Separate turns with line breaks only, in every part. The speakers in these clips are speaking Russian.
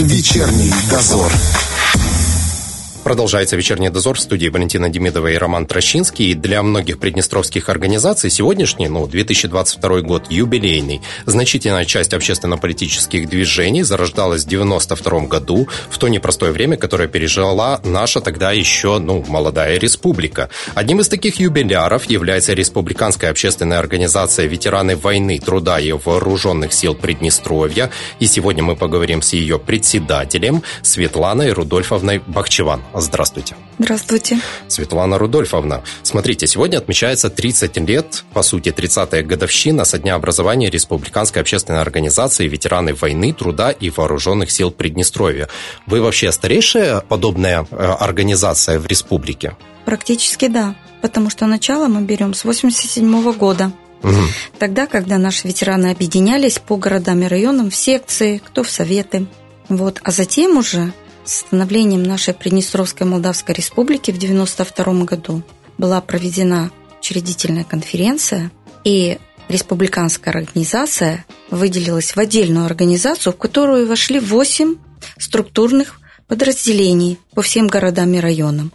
Вечерний дозор.
Продолжается вечерний дозор в студии Валентина Демидова и Роман Трощинский. И для многих приднестровских организаций сегодняшний, ну, 2022 год юбилейный. Значительная часть общественно-политических движений зарождалась в 92 году, в то непростое время, которое пережила наша тогда еще, ну, молодая республика. Одним из таких юбиляров является Республиканская общественная организация «Ветераны войны, труда и вооруженных сил Приднестровья». И сегодня мы поговорим с ее председателем Светланой Рудольфовной Бахчеван. Здравствуйте.
Здравствуйте.
Светлана Рудольфовна, смотрите, сегодня отмечается 30 лет, по сути, 30-я годовщина со дня образования Республиканской общественной организации «Ветераны войны, труда и вооруженных сил Приднестровья». Вы вообще старейшая подобная э, организация в республике?
Практически да, потому что начало мы берем с 87 года. Угу. Тогда, когда наши ветераны объединялись по городам и районам в секции, кто в советы. Вот. А затем уже становлением нашей Приднестровской Молдавской Республики в 1992 году была проведена учредительная конференция, и республиканская организация выделилась в отдельную организацию, в которую вошли 8 структурных подразделений по всем городам и районам.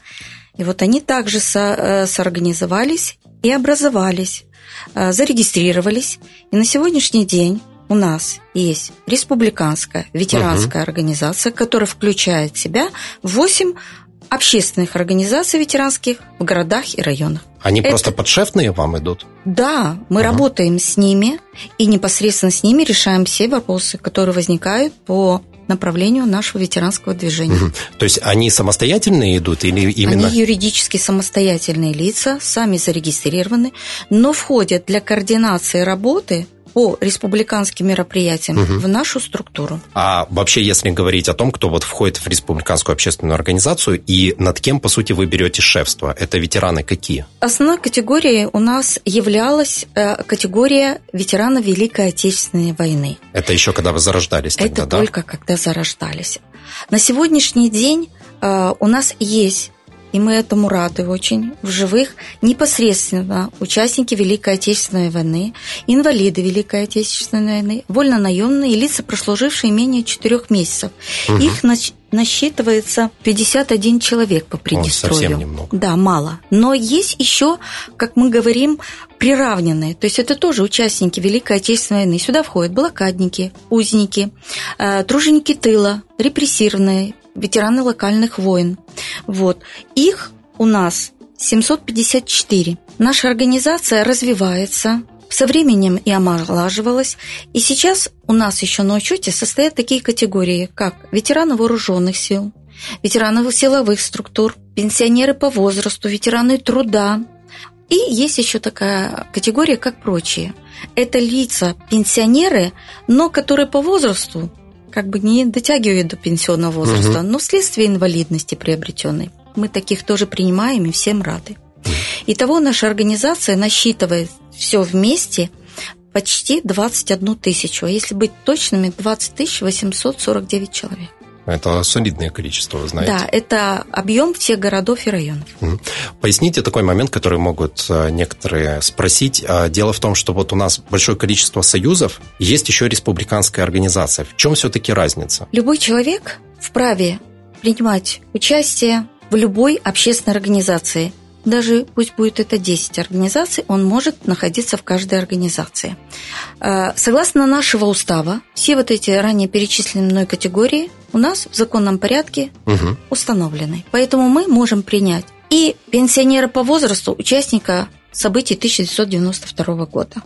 И вот они также со, э, соорганизовались и образовались, э, зарегистрировались. И на сегодняшний день у нас есть республиканская ветеранская угу. организация, которая включает в себя 8 общественных организаций ветеранских в городах и районах.
Они Это... просто подшефные вам идут?
Да, мы угу. работаем с ними и непосредственно с ними решаем все вопросы, которые возникают по направлению нашего ветеранского движения. Угу.
То есть они самостоятельные идут или именно...
Они юридически самостоятельные лица, сами зарегистрированы, но входят для координации работы по республиканским мероприятиям угу. в нашу структуру.
А вообще, если говорить о том, кто вот входит в республиканскую общественную организацию и над кем, по сути, вы берете шефство, это ветераны какие?
Основной категорией у нас являлась э, категория ветерана Великой Отечественной войны.
Это еще когда вы зарождались тогда,
это да? только когда зарождались. На сегодняшний день э, у нас есть и мы этому рады очень, в живых непосредственно участники Великой Отечественной войны, инвалиды Великой Отечественной войны, вольно-наемные лица, прослужившие менее четырех месяцев. Угу. Их насчитывается 51 человек по Приднестровью.
совсем немного.
Да, мало. Но есть еще, как мы говорим, приравненные. То есть это тоже участники Великой Отечественной войны. Сюда входят блокадники, узники, э, труженики тыла, репрессированные, ветераны локальных войн. Вот. Их у нас 754. Наша организация развивается, со временем и омолаживалась. И сейчас у нас еще на учете состоят такие категории, как ветераны вооруженных сил, ветераны силовых структур, пенсионеры по возрасту, ветераны труда. И есть еще такая категория, как прочие. Это лица, пенсионеры, но которые по возрасту как бы не дотягивают до пенсионного возраста, угу. но вследствие инвалидности приобретенной. Мы таких тоже принимаем и всем рады. Итого наша организация насчитывает все вместе почти 21 тысячу, а если быть точными, 20 849 человек.
Это солидное количество, вы знаете.
Да, это объем всех городов и районов.
Поясните такой момент, который могут э, некоторые спросить. А, дело в том, что вот у нас большое количество союзов, есть еще республиканская организация. В чем все-таки разница?
Любой человек вправе принимать участие в любой общественной организации – даже пусть будет это 10 организаций, он может находиться в каждой организации. Э, согласно нашего устава, все вот эти ранее перечисленные мной категории у нас в законном порядке угу. установлены. Поэтому мы можем принять и пенсионера по возрасту, участника событий 1992 года.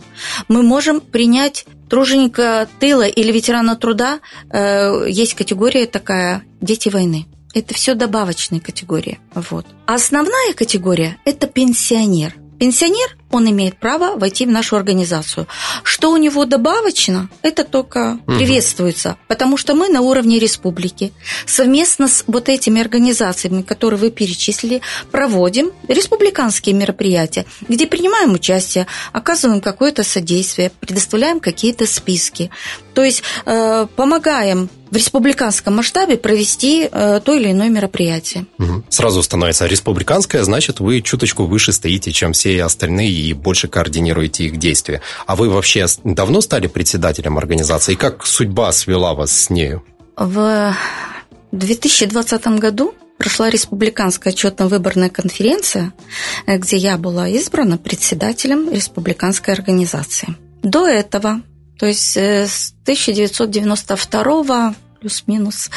Мы можем принять труженика тыла или ветерана труда. Э, есть категория такая «Дети войны». Это все добавочные категории. Вот. А основная категория – это пенсионер. Пенсионер, он имеет право войти в нашу организацию. Что у него добавочно, это только угу. приветствуется, потому что мы на уровне республики совместно с вот этими организациями, которые вы перечислили, проводим республиканские мероприятия, где принимаем участие, оказываем какое-то содействие, предоставляем какие-то списки. То есть э, помогаем в республиканском масштабе провести э, то или иное мероприятие.
Угу. Сразу становится республиканское, значит, вы чуточку выше стоите, чем все остальные, и больше координируете их действия. А вы вообще давно стали председателем организации? И как судьба свела вас с нею?
В 2020 году прошла республиканская отчетно-выборная конференция, где я была избрана председателем республиканской организации. До этого, то есть э, с 1992 плюс-минус.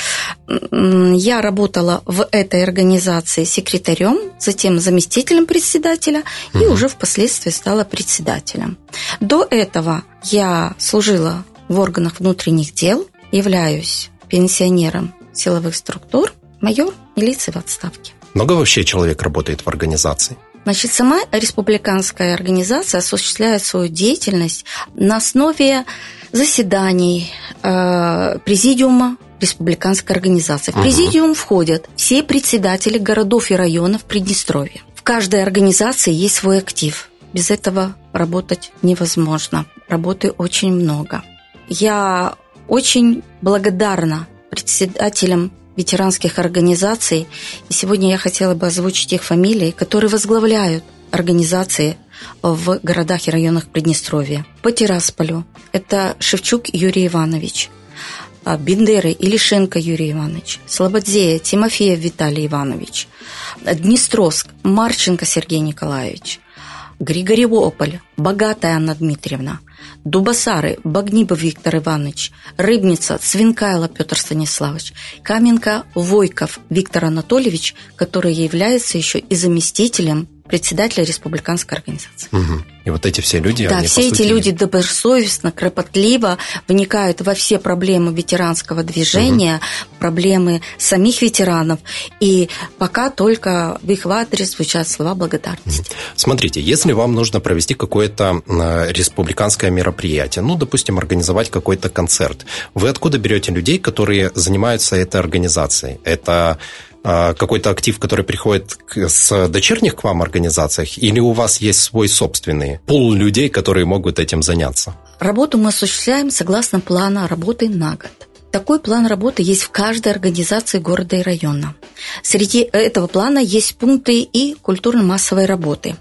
Я работала в этой организации секретарем, затем заместителем председателя и уже впоследствии стала председателем. До этого я служила в органах внутренних дел, являюсь пенсионером силовых структур, майор милиции в отставке.
Много вообще человек работает в организации?
Значит, сама республиканская организация осуществляет свою деятельность на основе заседаний э, президиума республиканской организации. В президиум входят все председатели городов и районов Приднестровья. В каждой организации есть свой актив. Без этого работать невозможно. Работы очень много. Я очень благодарна председателям ветеранских организаций. И сегодня я хотела бы озвучить их фамилии, которые возглавляют организации в городах и районах Приднестровья. По Тирасполю это Шевчук Юрий Иванович, а, Бендеры Илишенко Юрий Иванович, Слободзея Тимофеев Виталий Иванович, Днестровск Марченко Сергей Николаевич, Григорьевополь Богатая Анна Дмитриевна – Дубасары, Багнибов Виктор Иванович, Рыбница, Свинкайло Петр Станиславович, Каменка, Войков Виктор Анатольевич, который является еще и заместителем председателя республиканской организации.
Угу. И вот эти все люди,
да,
они,
все эти
сути... люди
добросовестно, кропотливо вникают во все проблемы ветеранского движения, угу. проблемы самих ветеранов, и пока только в их адрес звучат слова благодарности.
Смотрите, если вам нужно провести какое-то э, республиканское мероприятие, ну, допустим, организовать какой-то концерт, вы откуда берете людей, которые занимаются этой организацией? Это а, какой-то актив, который приходит с дочерних к вам организациях, или у вас есть свой собственный пул людей, которые могут этим заняться?
Работу мы осуществляем согласно плана работы на год. Такой план работы есть в каждой организации города и района. Среди этого плана есть пункты и культурно-массовой работы.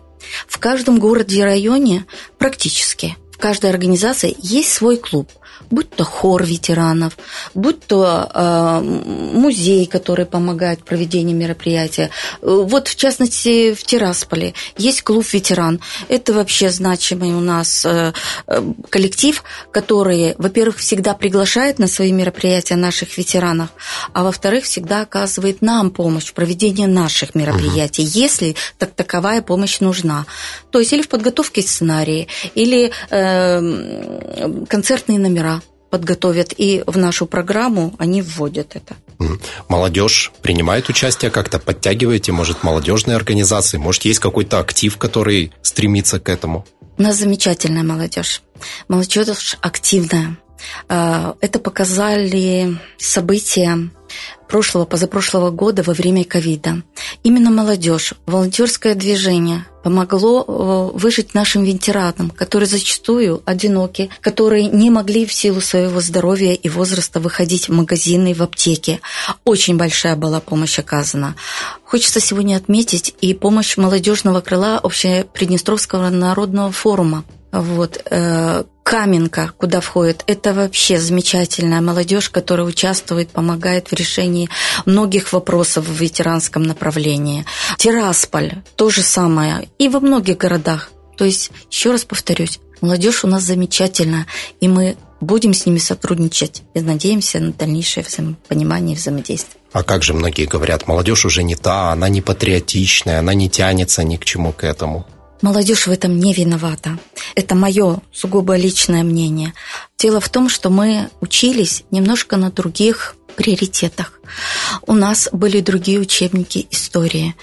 В каждом городе и районе практически в каждой организации есть свой клуб – будь то хор ветеранов, будь то э, музей, который помогает в проведении мероприятия. Вот, в частности, в Тирасполе есть клуб ветеран. Это вообще значимый у нас э, э, коллектив, который, во-первых, всегда приглашает на свои мероприятия наших ветеранов, а во-вторых, всегда оказывает нам помощь в проведении наших мероприятий, угу. если так таковая помощь нужна. То есть или в подготовке сценария, или э, концертные номера подготовят, и в нашу программу они вводят это.
Молодежь принимает участие как-то, подтягиваете, может, молодежные организации, может, есть какой-то актив, который стремится к этому?
У нас замечательная молодежь. Молодежь активная. А, это показали события прошлого, позапрошлого года во время ковида. Именно молодежь, волонтерское движение помогло э, выжить нашим ветеранам, которые зачастую одиноки, которые не могли в силу своего здоровья и возраста выходить в магазины, в аптеки. Очень большая была помощь оказана. Хочется сегодня отметить и помощь молодежного крыла Общеприднестровского народного форума. Вот, э, Каменка, куда входит, это вообще замечательная молодежь, которая участвует, помогает в решении многих вопросов в ветеранском направлении. Тирасполь, то же самое, и во многих городах. То есть, еще раз повторюсь, молодежь у нас замечательная, и мы будем с ними сотрудничать и надеемся на дальнейшее взаимопонимание и взаимодействие.
А как же многие говорят, молодежь уже не та, она не патриотичная, она не тянется ни к чему к этому.
Молодежь в этом не виновата. Это мое сугубо личное мнение. Дело в том, что мы учились немножко на других приоритетах. У нас были другие учебники истории.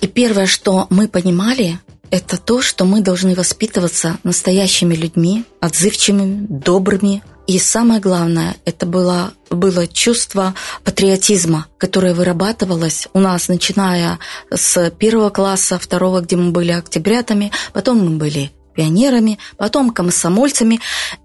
И первое, что мы понимали, это то, что мы должны воспитываться настоящими людьми, отзывчивыми, добрыми, и самое главное, это было, было чувство патриотизма, которое вырабатывалось у нас, начиная с первого класса, второго, где мы были октябрятами, потом мы были пионерами, потом комсомольцами.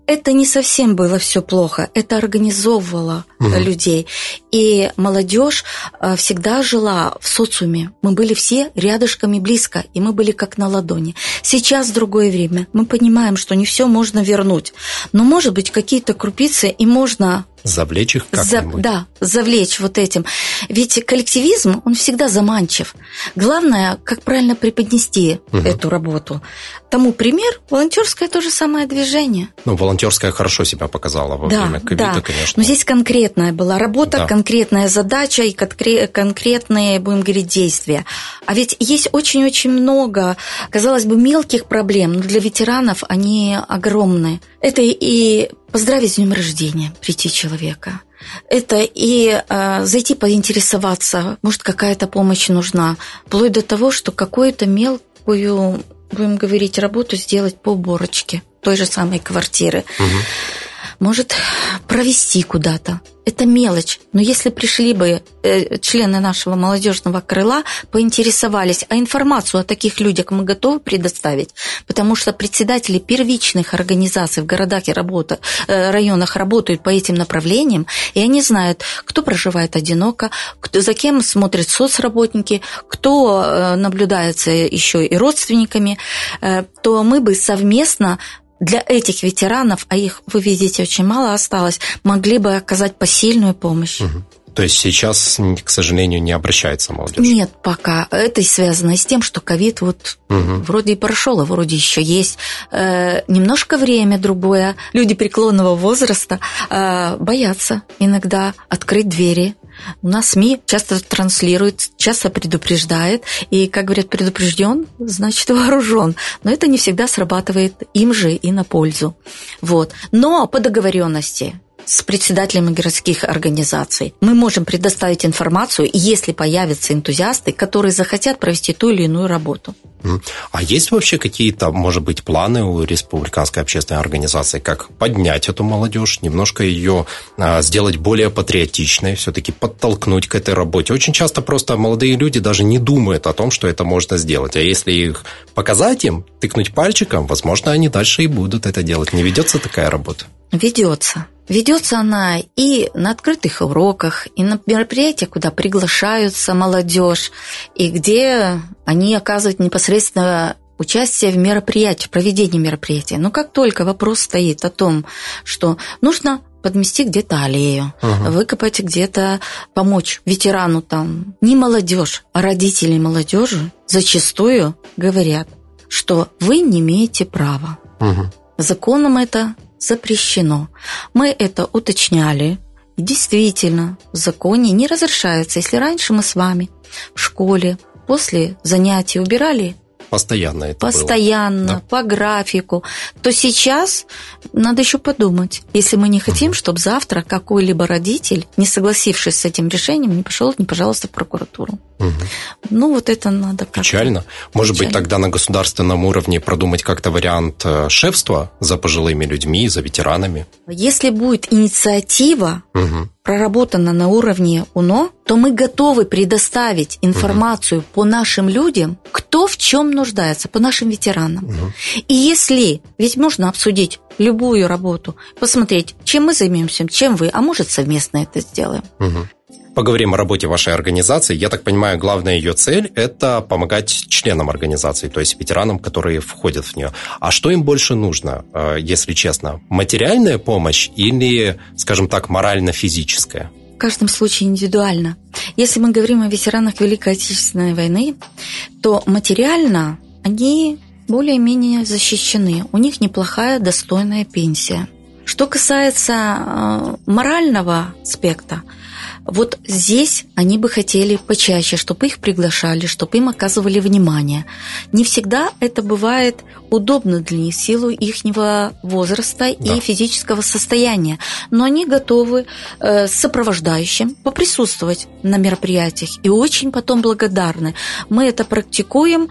Это не совсем было все плохо, это организовывало угу. людей. И молодежь э, всегда жила в социуме. Мы были все рядышками близко, и мы были как на ладони. Сейчас другое время. Мы понимаем, что не все можно вернуть. Но, может быть, какие-то крупицы и можно
Завлечь их как-нибудь.
За, да, завлечь вот этим. Ведь коллективизм, он всегда заманчив. Главное, как правильно преподнести угу. эту работу. Тому пример, волонтерское то же самое движение.
Ну, волонтерское хорошо себя показало во да, время ковида, да. конечно.
Но здесь конкретная была работа, да. конкретная задача и конкретные, будем говорить, действия. А ведь есть очень-очень много, казалось бы, мелких проблем, но для ветеранов они огромные. Это и поздравить с днем рождения, прийти человека. Это и э, зайти поинтересоваться, может, какая-то помощь нужна, вплоть до того, что какую-то мелкую, будем говорить, работу сделать по уборочке той же самой квартиры. Угу может провести куда-то. Это мелочь. Но если пришли бы э, члены нашего молодежного крыла, поинтересовались, а информацию о таких людях мы готовы предоставить, потому что председатели первичных организаций в городах и работа, э, районах работают по этим направлениям, и они знают, кто проживает одиноко, кто, за кем смотрят соцработники, кто э, наблюдается еще и родственниками, э, то мы бы совместно для этих ветеранов, а их, вы видите, очень мало осталось, могли бы оказать посильную помощь. Угу.
То есть сейчас, к сожалению, не обращается молодежь?
Нет, пока. Это связано с тем, что ковид вот угу. вроде и прошел, а вроде еще есть. Э, немножко время другое. Люди преклонного возраста э, боятся иногда открыть двери. У нас СМИ часто транслирует, часто предупреждает, и, как говорят, предупрежден, значит вооружен. Но это не всегда срабатывает им же и на пользу. Вот. Но по договоренности с председателями городских организаций. Мы можем предоставить информацию, если появятся энтузиасты, которые захотят провести ту или иную работу.
А есть вообще какие-то, может быть, планы у республиканской общественной организации, как поднять эту молодежь, немножко ее а, сделать более патриотичной, все-таки подтолкнуть к этой работе? Очень часто просто молодые люди даже не думают о том, что это можно сделать. А если их показать им, тыкнуть пальчиком, возможно, они дальше и будут это делать. Не ведется такая работа?
Ведется. Ведется она и на открытых уроках, и на мероприятиях, куда приглашаются молодежь, и где они оказывают непосредственно участие в мероприятии, в проведении мероприятия. Но как только вопрос стоит о том, что нужно подмести где-то аллею, угу. выкопать где-то, помочь ветерану там, не молодежь, а родители молодежи зачастую говорят, что вы не имеете права. Угу. Законом это запрещено. Мы это уточняли. И действительно, в законе не разрешается, если раньше мы с вами в школе после занятий убирали
Постоянно это
Постоянно, было. Да. по графику. То сейчас надо еще подумать. Если мы не хотим, чтобы завтра какой-либо родитель, не согласившись с этим решением, не пошел, не пожалуйста, в прокуратуру. Угу. Ну, вот это надо как-то...
Печально. Может Печально. быть, тогда на государственном уровне продумать как-то вариант э, шефства за пожилыми людьми, за ветеранами?
Если будет инициатива, угу проработана на уровне УНО, то мы готовы предоставить информацию угу. по нашим людям, кто в чем нуждается, по нашим ветеранам. Угу. И если, ведь можно обсудить любую работу, посмотреть, чем мы займемся, чем вы, а может совместно это сделаем.
Угу. Поговорим о работе вашей организации. Я так понимаю, главная ее цель – это помогать членам организации, то есть ветеранам, которые входят в нее. А что им больше нужно, э, если честно? Материальная помощь или, скажем так, морально-физическая?
В каждом случае индивидуально. Если мы говорим о ветеранах Великой Отечественной войны, то материально они более-менее защищены. У них неплохая, достойная пенсия. Что касается э, морального аспекта, вот здесь они бы хотели почаще, чтобы их приглашали, чтобы им оказывали внимание. Не всегда это бывает удобно для них в силу их возраста да. и физического состояния, но они готовы э, с сопровождающим поприсутствовать на мероприятиях и очень потом благодарны. Мы это практикуем,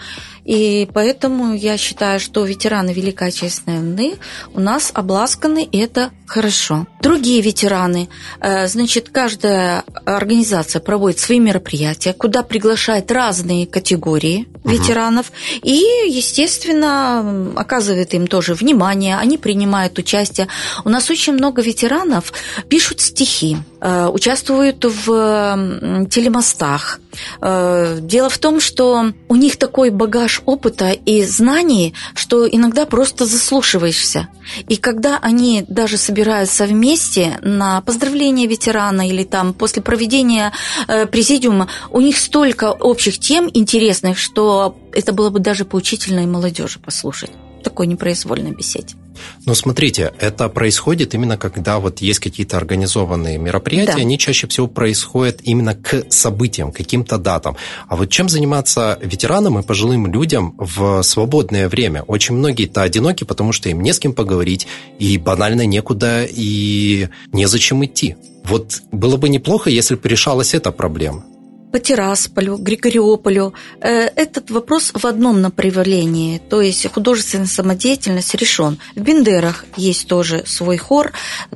и поэтому я считаю, что ветераны Великой Отечественной войны у нас обласканы, и это хорошо. Другие ветераны, э, значит, каждая организация проводит свои мероприятия, куда приглашает разные категории угу. ветеранов, и, естественно, оказывает им тоже внимание, они принимают участие. У нас очень много ветеранов пишут стихи, э, участвуют в телемостах, дело в том, что у них такой багаж опыта и знаний, что иногда просто заслушиваешься. И когда они даже собираются вместе на поздравление ветерана или там после проведения э, президиума, у них столько общих тем интересных, что это было бы даже поучительно и молодежи послушать такой непроизвольной беседе.
Но смотрите, это происходит именно когда вот есть какие-то организованные мероприятия, да. они чаще всего происходят именно к событиям, каким-то датам. А вот чем заниматься ветеранам и пожилым людям в свободное время? Очень многие-то одиноки, потому что им не с кем поговорить, и банально некуда, и незачем идти. Вот было бы неплохо, если бы решалась эта проблема
по Тирасполю, Григориополю. Э, этот вопрос в одном направлении, то есть художественная самодеятельность решен. В Бендерах есть тоже свой хор,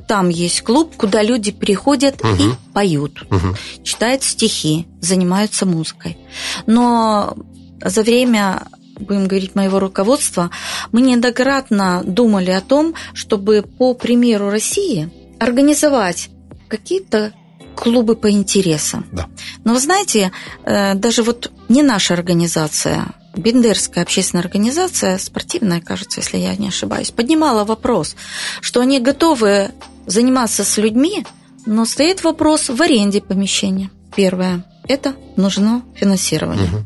там есть клуб, куда люди приходят угу. и поют, угу. читают стихи, занимаются музыкой. Но за время будем говорить, моего руководства, мы неоднократно думали о том, чтобы по примеру России организовать какие-то клубы по интересам. Да. Но вы знаете, э, даже вот не наша организация, Бендерская общественная организация, спортивная, кажется, если я не ошибаюсь, поднимала вопрос, что они готовы заниматься с людьми, но стоит вопрос в аренде помещения. Первое – это нужно финансирование. Угу.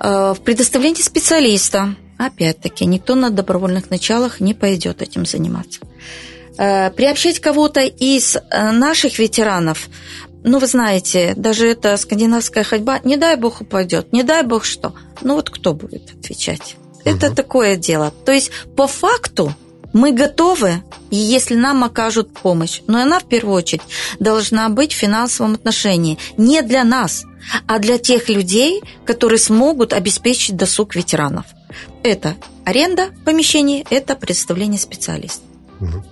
В предоставлении специалиста, опять-таки, никто на добровольных началах не пойдет этим заниматься. Э, приобщать кого-то из э, наших ветеранов, ну, вы знаете, даже эта скандинавская ходьба, не дай бог упадет, не дай бог что. Ну, вот кто будет отвечать? Угу. Это такое дело. То есть, по факту, мы готовы, если нам окажут помощь. Но она, в первую очередь, должна быть в финансовом отношении. Не для нас, а для тех людей, которые смогут обеспечить досуг ветеранов. Это аренда помещений, это представление специалистов. Угу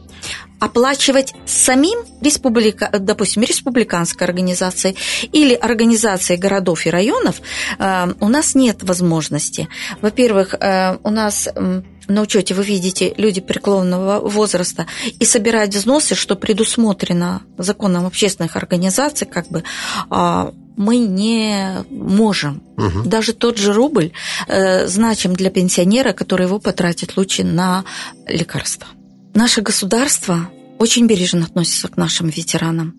оплачивать самим республика, допустим, республиканской организацией или организацией городов и районов э, у нас нет возможности. Во-первых, э, у нас на учете вы видите люди преклонного возраста и собирать взносы, что предусмотрено законом общественных организаций, как бы а, мы не можем. Угу. Даже тот же рубль э, значим для пенсионера, который его потратит лучше на лекарства. Наше государство очень бережно относится к нашим ветеранам.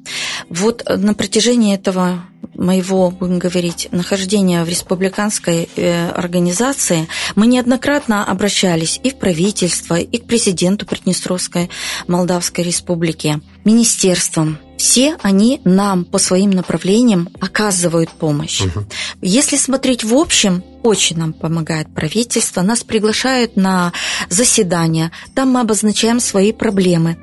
Вот на протяжении этого моего, будем говорить, нахождения в республиканской э, организации мы неоднократно обращались и в правительство, и к президенту Приднестровской Молдавской Республики, министерствам, все они нам по своим направлениям оказывают помощь. Угу. Если смотреть в общем, очень нам помогает правительство, нас приглашают на заседания, там мы обозначаем свои проблемы.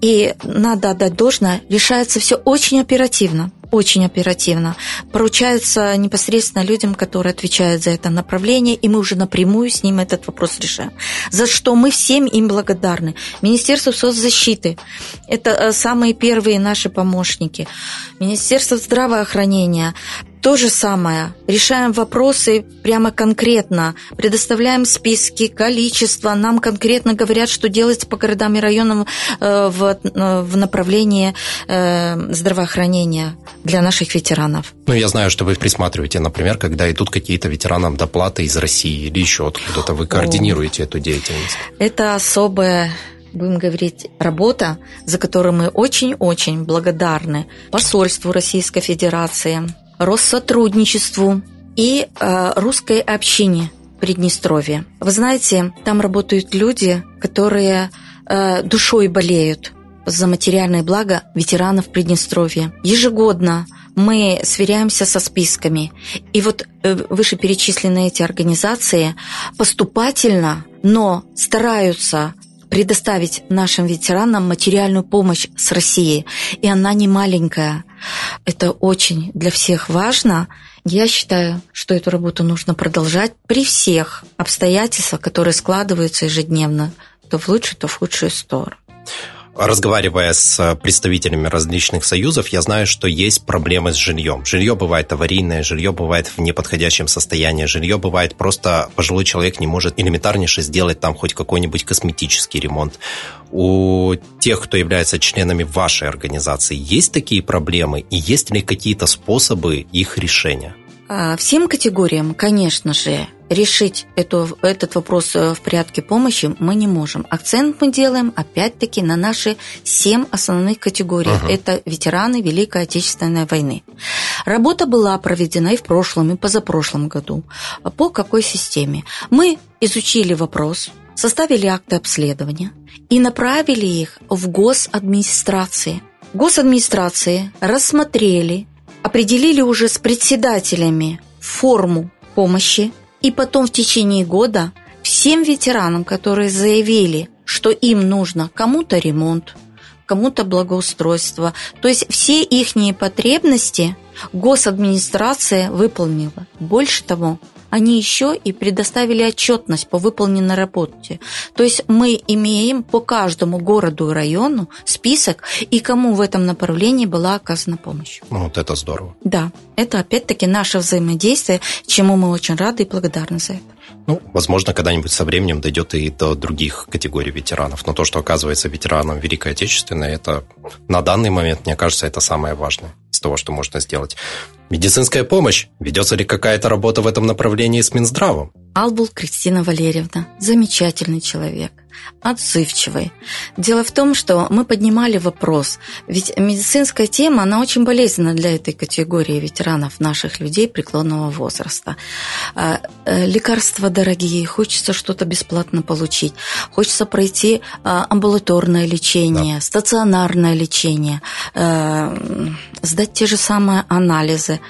И надо отдать должное, решается все очень оперативно очень оперативно. Поручаются непосредственно людям, которые отвечают за это направление, и мы уже напрямую с ним этот вопрос решаем. За что мы всем им благодарны. Министерство соцзащиты – это э, самые первые наши помощники. Министерство здравоохранения, то же самое. Решаем вопросы прямо конкретно. Предоставляем списки, количество. Нам конкретно говорят, что делать по городам и районам э, в, э, в направлении э, здравоохранения для наших ветеранов.
Ну, я знаю, что вы присматриваете, например, когда идут какие-то ветеранам доплаты из России или еще откуда-то. Вы координируете О, эту деятельность.
Это особая будем говорить, работа, за которую мы очень-очень благодарны посольству Российской Федерации, Россотрудничеству и э, русской общине Приднестровья. Вы знаете, там работают люди, которые э, душой болеют за материальное благо ветеранов Приднестровья. Ежегодно мы сверяемся со списками. И вот э, вышеперечисленные эти организации поступательно, но стараются предоставить нашим ветеранам материальную помощь с России. И она не маленькая. Это очень для всех важно. Я считаю, что эту работу нужно продолжать при всех обстоятельствах, которые складываются ежедневно, то в лучшую, то в худшую сторону.
Разговаривая с представителями различных союзов, я знаю, что есть проблемы с жильем. Жилье бывает аварийное, жилье бывает в неподходящем состоянии, жилье бывает просто пожилой человек не может элементарнейше сделать там хоть какой-нибудь косметический ремонт. У тех, кто является членами вашей организации, есть такие проблемы и есть ли какие-то способы их решения?
А, всем категориям, конечно же, решить эту, этот вопрос э, в порядке помощи мы не можем. Акцент мы делаем, опять-таки, на наши семь основных категорий. Uh-huh. Это ветераны Великой Отечественной войны. Работа была проведена и в прошлом, и позапрошлом году. По какой системе? Мы изучили вопрос, составили акты обследования и направили их в госадминистрации. Госадминистрации рассмотрели определили уже с председателями форму помощи, и потом в течение года всем ветеранам, которые заявили, что им нужно кому-то ремонт, кому-то благоустройство, то есть все их потребности госадминистрация выполнила. Больше того, они еще и предоставили отчетность по выполненной работе. То есть мы имеем по каждому городу и району список, и кому в этом направлении была оказана помощь.
Ну, вот это здорово.
Да, это опять-таки наше взаимодействие, чему мы очень рады и благодарны за это.
Ну, возможно, когда-нибудь со временем дойдет и до других категорий ветеранов. Но то, что оказывается ветераном Великой Отечественной, это на данный момент, мне кажется, это самое важное из того, что можно сделать. Медицинская помощь. Ведется ли какая-то работа в этом направлении с Минздравом?
Албул Кристина Валерьевна. Замечательный человек отзывчивой. Дело в том, что мы поднимали вопрос, ведь медицинская тема, она очень болезненна для этой категории ветеранов, наших людей преклонного возраста. А, э, лекарства дорогие, хочется что-то бесплатно получить, хочется пройти а, амбулаторное лечение, да. стационарное лечение, э, сдать те же самые анализы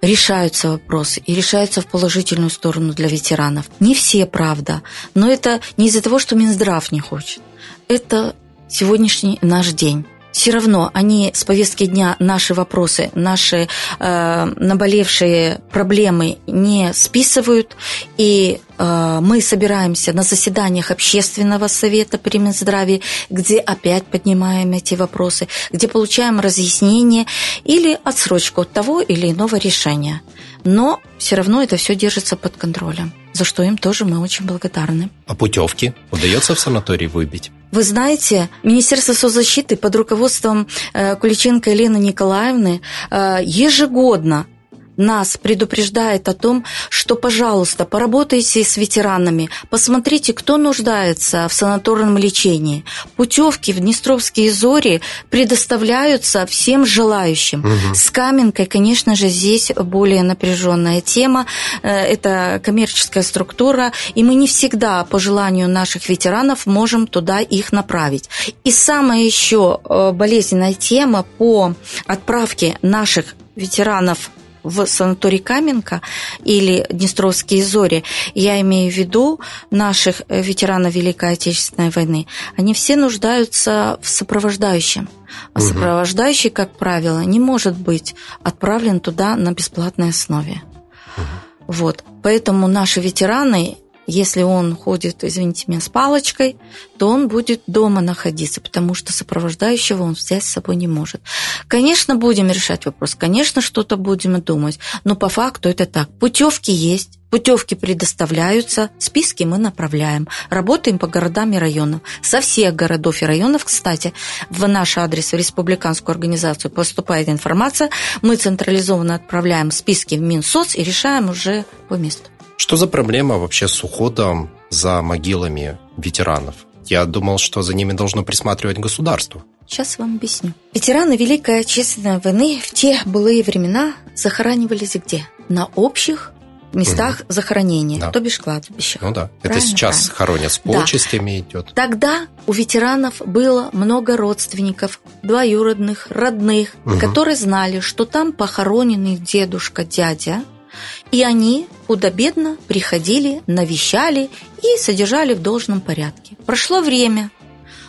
решаются вопросы и решаются в положительную сторону для ветеранов. Не все, правда, но это не из-за того, что Минздрав не хочет. Это сегодняшний наш день все равно они с повестки дня наши вопросы, наши э, наболевшие проблемы не списывают, и э, мы собираемся на заседаниях общественного совета при Минздраве, где опять поднимаем эти вопросы, где получаем разъяснение или отсрочку от того или иного решения. Но все равно это все держится под контролем, за что им тоже мы очень благодарны.
А путевки удается в санаторий выбить?
Вы знаете, Министерство соцзащиты под руководством э, Куличенко Елены Николаевны э, ежегодно нас предупреждает о том, что, пожалуйста, поработайте с ветеранами, посмотрите, кто нуждается в санаторном лечении. Путевки в Днестровские зори предоставляются всем желающим. Угу. С Каменкой, конечно же, здесь более напряженная тема. Э, это коммерческая структура, и мы не всегда по желанию наших ветеранов можем туда их направить. И самая еще э, болезненная тема по отправке наших ветеранов в санаторий Каменка или Днестровские зори, я имею в виду наших э, ветеранов Великой Отечественной войны, они все нуждаются в сопровождающем. А угу. сопровождающий, как правило, не может быть отправлен туда на бесплатной основе. Угу. Вот. Поэтому наши ветераны если он ходит, извините меня, с палочкой, то он будет дома находиться, потому что сопровождающего он взять с собой не может. Конечно, будем решать вопрос, конечно, что-то будем думать, но по факту это так. Путевки есть, Путевки предоставляются, списки мы направляем. Работаем по городам и районам. Со всех городов и районов, кстати, в наш адрес, в республиканскую организацию поступает информация. Мы централизованно отправляем списки в Минсоц и решаем уже по месту.
Что за проблема вообще с уходом за могилами ветеранов? Я думал, что за ними должно присматривать государство.
Сейчас вам объясню. Ветераны Великой Отечественной войны в те былые времена захоранивались где? На общих местах угу. захоронения, да. то бишь кладбищах.
Ну да, правильно, это сейчас правильно. хоронят с почестями да. идет.
Тогда у ветеранов было много родственников, двоюродных, родных, угу. которые знали, что там похоронены дедушка, дядя, и они худо-бедно приходили, навещали и содержали в должном порядке. Прошло время,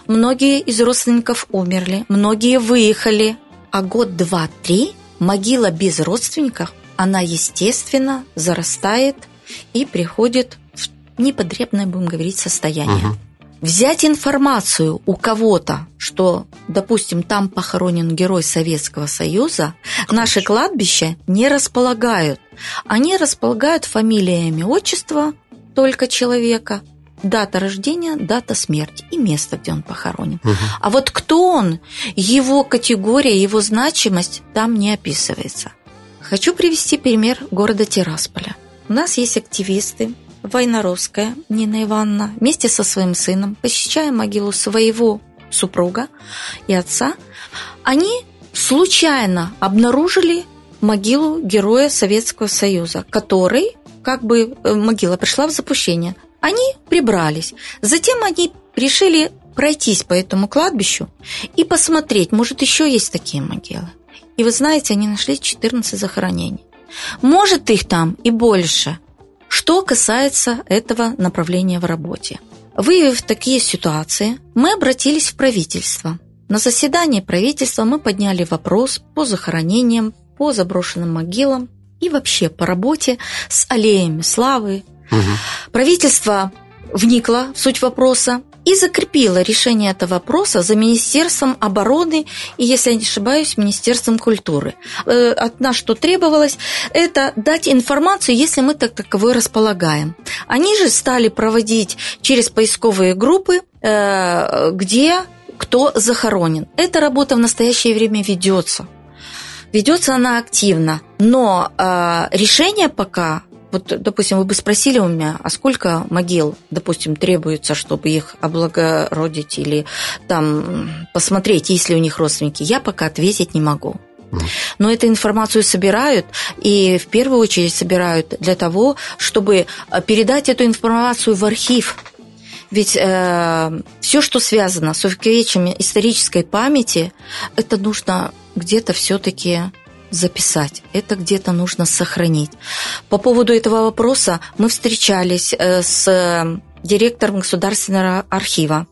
многие из родственников умерли, многие выехали, а год, два, три могила без родственников, она, естественно, зарастает и приходит в непотребное, будем говорить, состояние. Угу взять информацию у кого-то, что, допустим, там похоронен герой Советского Союза, наши кладбища не располагают. Они располагают фамилиями отчества только человека, дата рождения, дата смерти и место, где он похоронен. Угу. А вот кто он, его категория, его значимость там не описывается. Хочу привести пример города Тирасполя. У нас есть активисты, Войнаровская Нина Ивановна вместе со своим сыном, посещая могилу своего супруга и отца, они случайно обнаружили могилу героя Советского Союза, который, как бы э, могила пришла в запущение. Они прибрались. Затем они решили пройтись по этому кладбищу и посмотреть, может, еще есть такие могилы. И вы знаете, они нашли 14 захоронений. Может, их там и больше. Что касается этого направления в работе. Выявив такие ситуации, мы обратились в правительство. На заседании правительства мы подняли вопрос по захоронениям, по заброшенным могилам и вообще по работе с аллеями славы. Угу. Правительство вникло в суть вопроса и закрепила решение этого вопроса за Министерством обороны и, если я не ошибаюсь, Министерством культуры. Э, от нас что требовалось, это дать информацию, если мы так таковой располагаем. Они же стали проводить через поисковые группы, э, где кто захоронен. Эта работа в настоящее время ведется. Ведется она активно, но э, решение пока вот, допустим, вы бы спросили у меня, а сколько могил, допустим, требуется, чтобы их облагородить или там посмотреть, есть ли у них родственники, я пока ответить не могу. Но эту информацию собирают, и в первую очередь собирают для того, чтобы э, передать эту информацию в архив. Ведь э, все, что связано с увековечением исторической памяти, это нужно где-то все-таки записать, это где-то нужно сохранить. По поводу этого вопроса мы встречались э, с директором Государственного архива,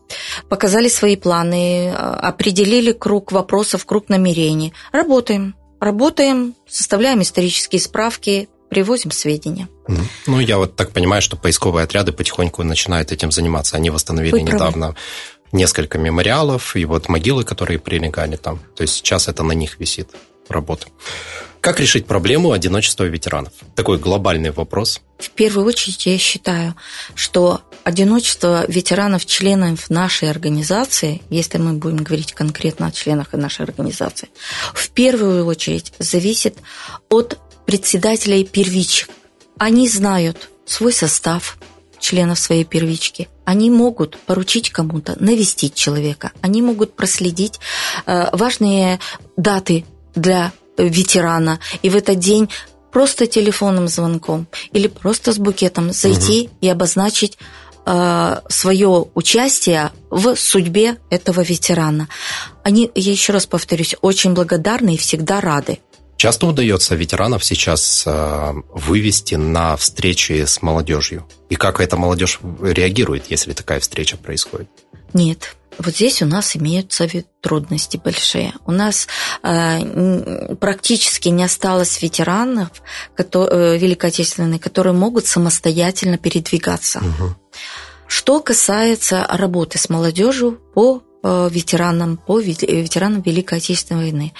показали свои планы, э, определили круг вопросов, круг намерений. Работаем, работаем, составляем исторические справки, привозим сведения.
Ну, я вот так понимаю, что поисковые отряды потихоньку начинают этим заниматься. Они восстановили Вы недавно несколько мемориалов и вот могилы, которые прилегали там. То есть сейчас это на них висит работы. Как решить проблему одиночества ветеранов? Такой глобальный вопрос.
В первую очередь я считаю, что одиночество ветеранов, членов нашей организации, если мы будем говорить конкретно о членах нашей организации, в первую очередь зависит от председателей первичек. Они знают свой состав членов своей первички. Они могут поручить кому-то навестить человека. Они могут проследить э, важные даты для ветерана. И в этот день просто телефонным звонком или просто с букетом зайти угу. и обозначить э, свое участие в судьбе этого ветерана. Они, я еще раз повторюсь, очень благодарны и всегда рады.
Часто удается ветеранов сейчас э, вывести на встречи с молодежью. И как эта молодежь реагирует, если такая встреча происходит?
Нет, вот здесь у нас имеются трудности большие. У нас э, практически не осталось ветеранов которые, э, Великой Отечественной, которые могут самостоятельно передвигаться. Угу. Что касается работы с молодежью по ветеранам, по ветеранам Великой Отечественной войны.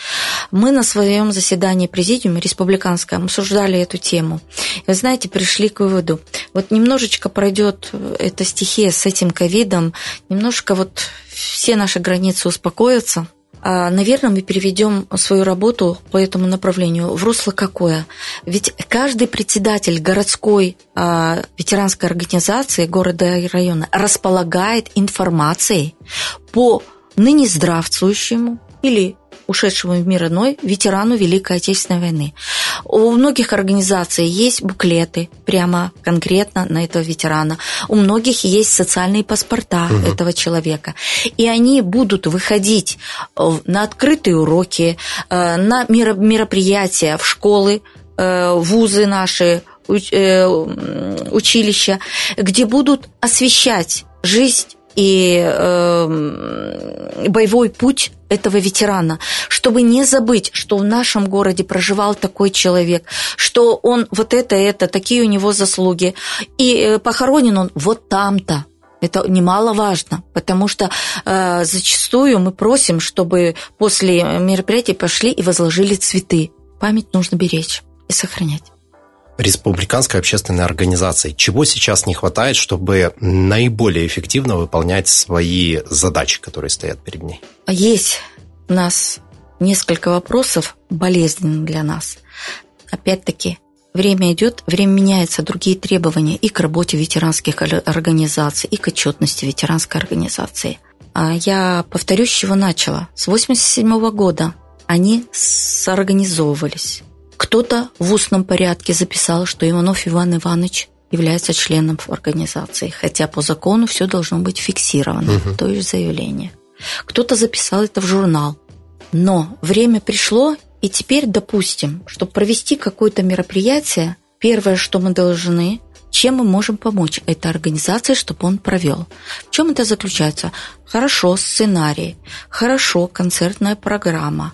Мы на своем заседании президиума республиканском обсуждали эту тему. И вы знаете, пришли к выводу, вот немножечко пройдет эта стихия с этим ковидом, немножко вот все наши границы успокоятся – наверное, мы переведем свою работу по этому направлению в русло какое? Ведь каждый председатель городской а, ветеранской организации города и района располагает информацией по ныне здравствующему или ушедшему в мир иной ветерану Великой Отечественной войны. У многих организаций есть буклеты прямо конкретно на этого ветерана. У многих есть социальные паспорта угу. этого человека. И они будут выходить э, на открытые уроки, э, на мероприятия в школы, э, вузы наши, училища, где будут освещать жизнь и э, боевой путь этого ветерана, чтобы не забыть, что в нашем городе проживал такой человек, что он вот это, это, такие у него заслуги, и э, похоронен он вот там-то. Это немаловажно, потому что э, зачастую мы просим, чтобы после мероприятия пошли и возложили цветы. Память нужно беречь и сохранять
республиканской общественной организации. Чего сейчас не хватает, чтобы наиболее эффективно выполнять свои задачи, которые стоят перед ней?
Есть у нас несколько вопросов болезненных для нас. опять-таки, время идет, время меняется, другие требования и к работе ветеранских организаций, и к отчетности ветеранской организации. А я повторюсь, с чего начала. С 87 года они соорганизовывались. Кто-то в устном порядке записал, что Иванов Иван Иванович является членом организации, хотя по закону все должно быть фиксировано, угу. то есть заявление. Кто-то записал это в журнал. Но время пришло, и теперь, допустим, чтобы провести какое-то мероприятие, первое, что мы должны, чем мы можем помочь этой организации, чтобы он провел. В чем это заключается? Хорошо, сценарий, хорошо, концертная программа.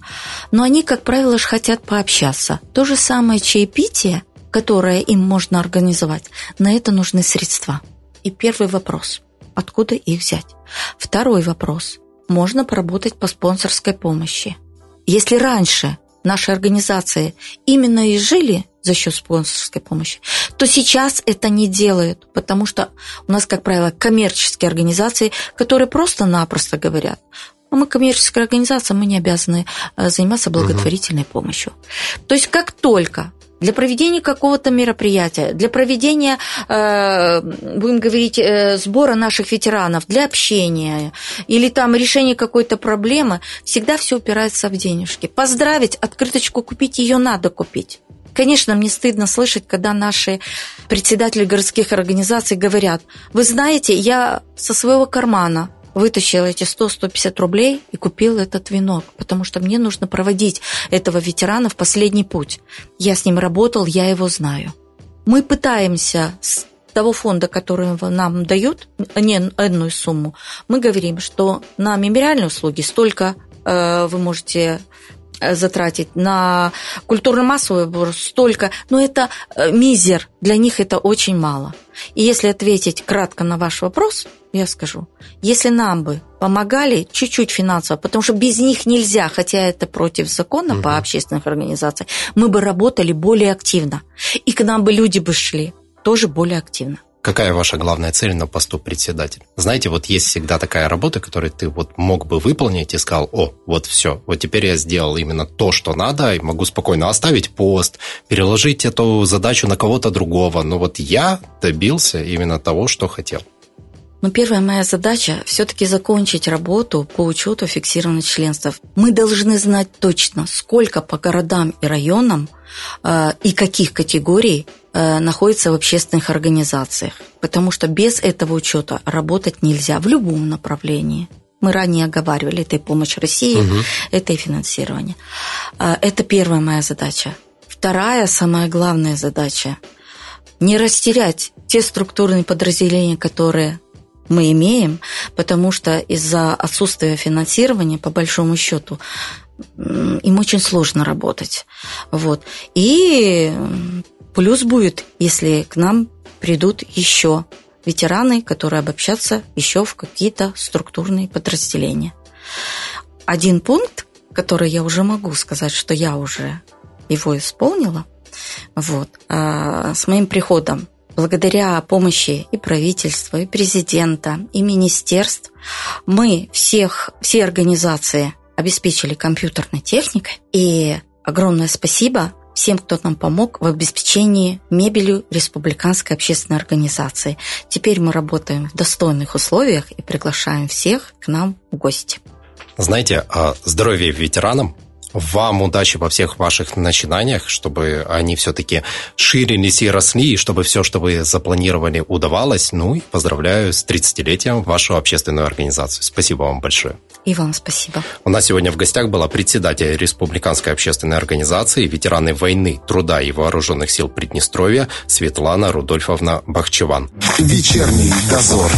Но они, как правило, же хотят пообщаться. То же самое чаепитие, которое им можно организовать, на это нужны средства. И первый вопрос – откуда их взять? Второй вопрос – можно поработать по спонсорской помощи. Если раньше наши организации именно и жили за счет спонсорской помощи, то сейчас это не делают, потому что у нас, как правило, коммерческие организации, которые просто-напросто говорят, «Ну, мы коммерческая организация, мы не обязаны э, заниматься благотворительной угу. помощью. То есть как только для проведения какого-то мероприятия, для проведения, э, будем говорить, э, сбора наших ветеранов, для общения или там решения какой-то проблемы, всегда все упирается в денежки. Поздравить, открыточку купить, ее надо купить. Конечно, мне стыдно слышать, когда наши председатели городских организаций говорят, вы знаете, я со своего кармана вытащил эти 100-150 рублей и купил этот венок, потому что мне нужно проводить этого ветерана в последний путь. Я с ним работал, я его знаю. Мы пытаемся с того фонда, который нам дают, не одну сумму, мы говорим, что на мемориальные услуги столько э, вы можете затратить на культурно-массовый столько, но это э, мизер, для них это очень мало. И если ответить кратко на ваш вопрос, я скажу, если нам бы помогали чуть-чуть финансово, потому что без них нельзя, хотя это против закона угу. по общественных организациях, мы бы работали более активно. И к нам бы люди бы шли тоже более активно.
Какая ваша главная цель на посту председателя? Знаете, вот есть всегда такая работа, которую ты вот мог бы выполнить и сказал, о, вот все, вот теперь я сделал именно то, что надо, и могу спокойно оставить пост, переложить эту задачу на кого-то другого, но вот я добился именно того, что хотел.
Но первая моя задача все-таки закончить работу по учету фиксированных членств. Мы должны знать точно, сколько по городам и районам э, и каких категорий находится в общественных организациях. Потому что без этого учета работать нельзя в любом направлении. Мы ранее оговаривали, это и помощь России, угу. это и финансирование. Э, это первая моя задача. Вторая, самая главная задача – не растерять те структурные подразделения, которые мы имеем, потому что из-за отсутствия финансирования, по большому счету, им очень сложно работать. Вот. И плюс будет, если к нам придут еще ветераны, которые обобщатся еще в какие-то структурные подразделения. Один пункт, который я уже могу сказать, что я уже его исполнила, вот, а, с моим приходом благодаря помощи и правительства, и президента, и министерств, мы всех, все организации обеспечили компьютерной техникой. И огромное спасибо всем, кто нам помог в обеспечении мебелью Республиканской общественной организации. Теперь мы работаем в достойных условиях и приглашаем всех к нам в гости.
Знаете, здоровье ветеранам вам удачи во всех ваших начинаниях, чтобы они все-таки ширились и росли, и чтобы все, что вы запланировали, удавалось. Ну и поздравляю с 30-летием вашу общественную организацию. Спасибо вам большое.
И вам спасибо.
У нас сегодня в гостях была председатель Республиканской общественной организации ветераны войны, труда и вооруженных сил Приднестровья Светлана Рудольфовна Бахчеван.
Вечерний дозор.